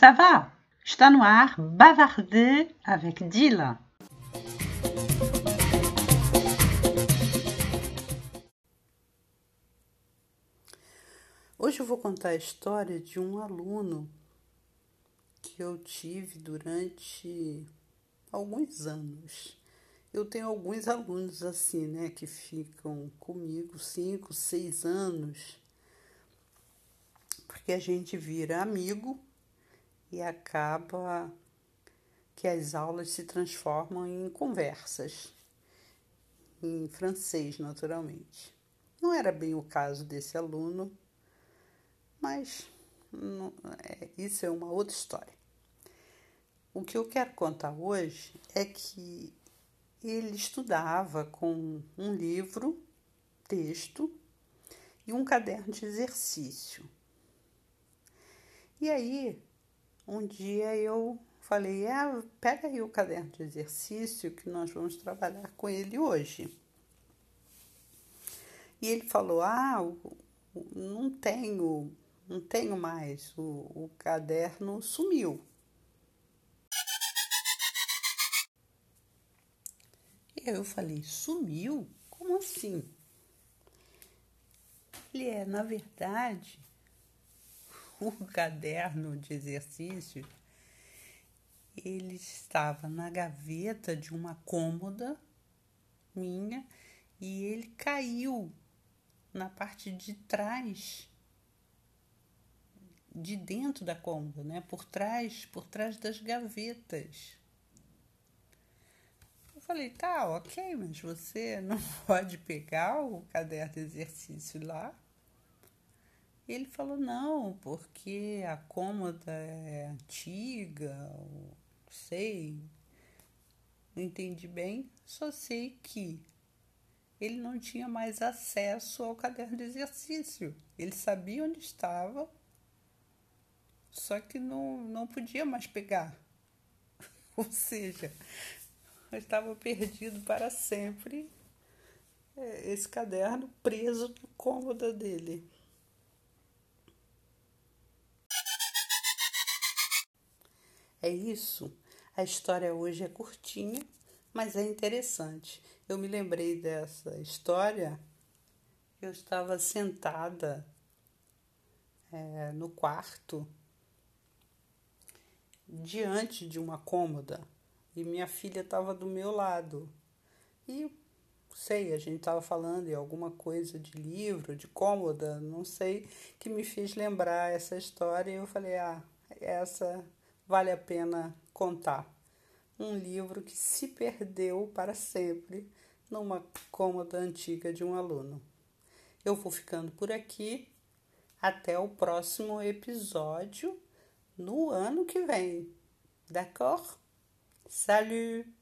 ça va? Está no ar Bavarder avec Dila. Hoje eu vou contar a história de um aluno que eu tive durante alguns anos. Eu tenho alguns alunos assim, né, que ficam comigo cinco, seis anos, porque a gente vira amigo e acaba que as aulas se transformam em conversas, em francês, naturalmente. Não era bem o caso desse aluno, mas não, é, isso é uma outra história. O que eu quero contar hoje é que ele estudava com um livro, texto e um caderno de exercício. E aí, um dia eu falei: é, pega aí o caderno de exercício que nós vamos trabalhar com ele hoje. E ele falou: Ah, não tenho não tenho mais, o, o caderno sumiu. Eu falei, sumiu? Como assim? Ele é, na verdade, o caderno de exercício, ele estava na gaveta de uma cômoda minha e ele caiu na parte de trás de dentro da cômoda, né? Por trás, por trás das gavetas. Eu falei, tá, ok, mas você não pode pegar o caderno de exercício lá? Ele falou, não, porque a cômoda é antiga, não sei. Não entendi bem, só sei que ele não tinha mais acesso ao caderno de exercício. Ele sabia onde estava, só que não, não podia mais pegar. Ou seja, estava perdido para sempre é, esse caderno preso no cômodo dele. É isso. A história hoje é curtinha, mas é interessante. Eu me lembrei dessa história. Eu estava sentada é, no quarto diante de uma cômoda e minha filha estava do meu lado. E sei, a gente estava falando em alguma coisa de livro, de cômoda, não sei, que me fez lembrar essa história e eu falei: ah, essa vale a pena contar. Um livro que se perdeu para sempre numa cômoda antiga de um aluno. Eu vou ficando por aqui. Até o próximo episódio no ano que vem. D'accord? Salut!